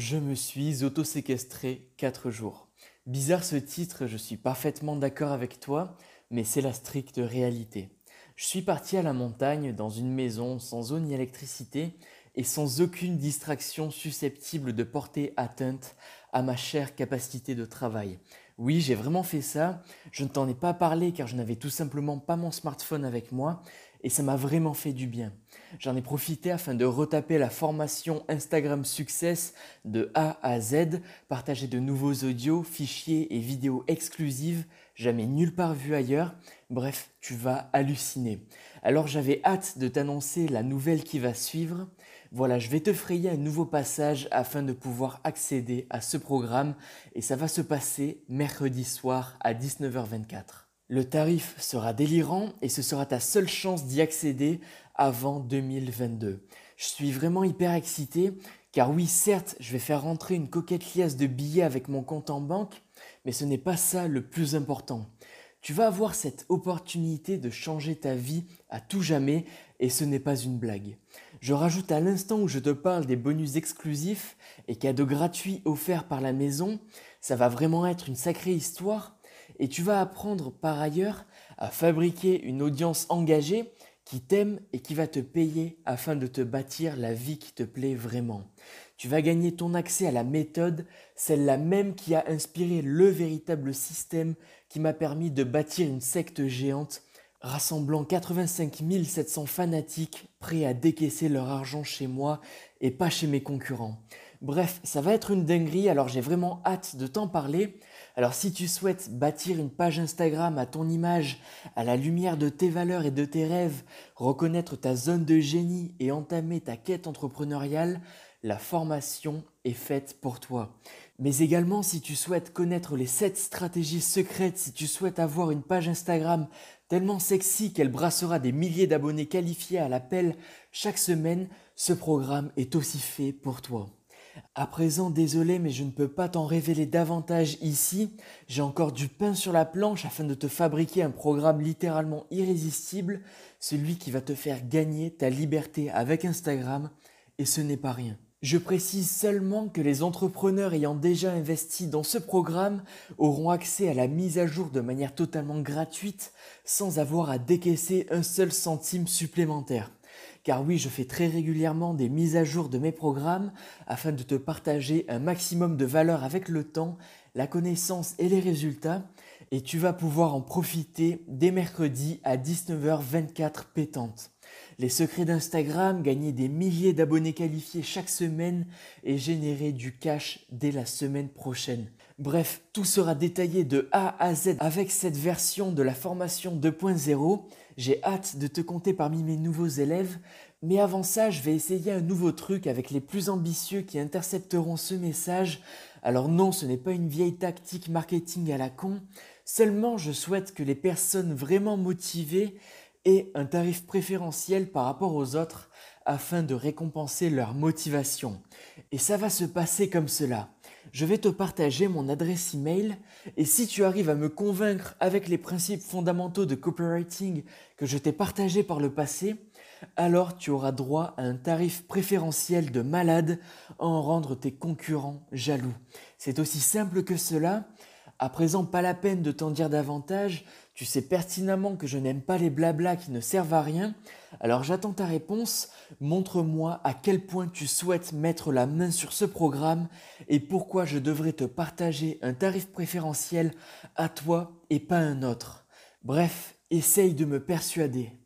Je me suis auto-séquestré 4 jours. Bizarre ce titre, je suis parfaitement d'accord avec toi, mais c'est la stricte réalité. Je suis parti à la montagne dans une maison sans eau ni électricité et sans aucune distraction susceptible de porter atteinte à ma chère capacité de travail. Oui, j'ai vraiment fait ça. Je ne t'en ai pas parlé car je n'avais tout simplement pas mon smartphone avec moi et ça m'a vraiment fait du bien. J'en ai profité afin de retaper la formation Instagram Success de A à Z, partager de nouveaux audios, fichiers et vidéos exclusives, jamais nulle part vu ailleurs. Bref, tu vas halluciner. Alors j'avais hâte de t'annoncer la nouvelle qui va suivre. Voilà, je vais te frayer un nouveau passage afin de pouvoir accéder à ce programme et ça va se passer mercredi soir à 19h24. Le tarif sera délirant et ce sera ta seule chance d'y accéder avant 2022. Je suis vraiment hyper excité car oui, certes, je vais faire rentrer une coquette liasse de billets avec mon compte en banque, mais ce n'est pas ça le plus important. Tu vas avoir cette opportunité de changer ta vie à tout jamais et ce n'est pas une blague. Je rajoute à l'instant où je te parle des bonus exclusifs et cadeaux gratuits offerts par la maison, ça va vraiment être une sacrée histoire et tu vas apprendre par ailleurs à fabriquer une audience engagée qui t'aime et qui va te payer afin de te bâtir la vie qui te plaît vraiment. Tu vas gagner ton accès à la méthode, celle-là même qui a inspiré le véritable système qui m'a permis de bâtir une secte géante rassemblant 85 700 fanatiques prêts à décaisser leur argent chez moi et pas chez mes concurrents. Bref, ça va être une dinguerie, alors j'ai vraiment hâte de t'en parler. Alors si tu souhaites bâtir une page Instagram à ton image, à la lumière de tes valeurs et de tes rêves, reconnaître ta zone de génie et entamer ta quête entrepreneuriale, la formation est faite pour toi. Mais également si tu souhaites connaître les 7 stratégies secrètes, si tu souhaites avoir une page Instagram tellement sexy qu'elle brassera des milliers d'abonnés qualifiés à l'appel chaque semaine, ce programme est aussi fait pour toi. À présent, désolé, mais je ne peux pas t'en révéler davantage ici. J'ai encore du pain sur la planche afin de te fabriquer un programme littéralement irrésistible, celui qui va te faire gagner ta liberté avec Instagram, et ce n'est pas rien. Je précise seulement que les entrepreneurs ayant déjà investi dans ce programme auront accès à la mise à jour de manière totalement gratuite sans avoir à décaisser un seul centime supplémentaire. Car oui, je fais très régulièrement des mises à jour de mes programmes afin de te partager un maximum de valeur avec le temps, la connaissance et les résultats. Et tu vas pouvoir en profiter dès mercredi à 19h24 pétante. Les secrets d'Instagram, gagner des milliers d'abonnés qualifiés chaque semaine et générer du cash dès la semaine prochaine. Bref, tout sera détaillé de A à Z avec cette version de la formation 2.0. J'ai hâte de te compter parmi mes nouveaux élèves, mais avant ça, je vais essayer un nouveau truc avec les plus ambitieux qui intercepteront ce message. Alors non, ce n'est pas une vieille tactique marketing à la con, seulement je souhaite que les personnes vraiment motivées aient un tarif préférentiel par rapport aux autres afin de récompenser leur motivation. Et ça va se passer comme cela je vais te partager mon adresse email et si tu arrives à me convaincre avec les principes fondamentaux de copywriting que je t'ai partagé par le passé, alors tu auras droit à un tarif préférentiel de malade à en rendre tes concurrents jaloux. C'est aussi simple que cela. À présent, pas la peine de t'en dire davantage, tu sais pertinemment que je n'aime pas les blablas qui ne servent à rien, alors j'attends ta réponse. Montre-moi à quel point tu souhaites mettre la main sur ce programme et pourquoi je devrais te partager un tarif préférentiel à toi et pas un autre. Bref, essaye de me persuader.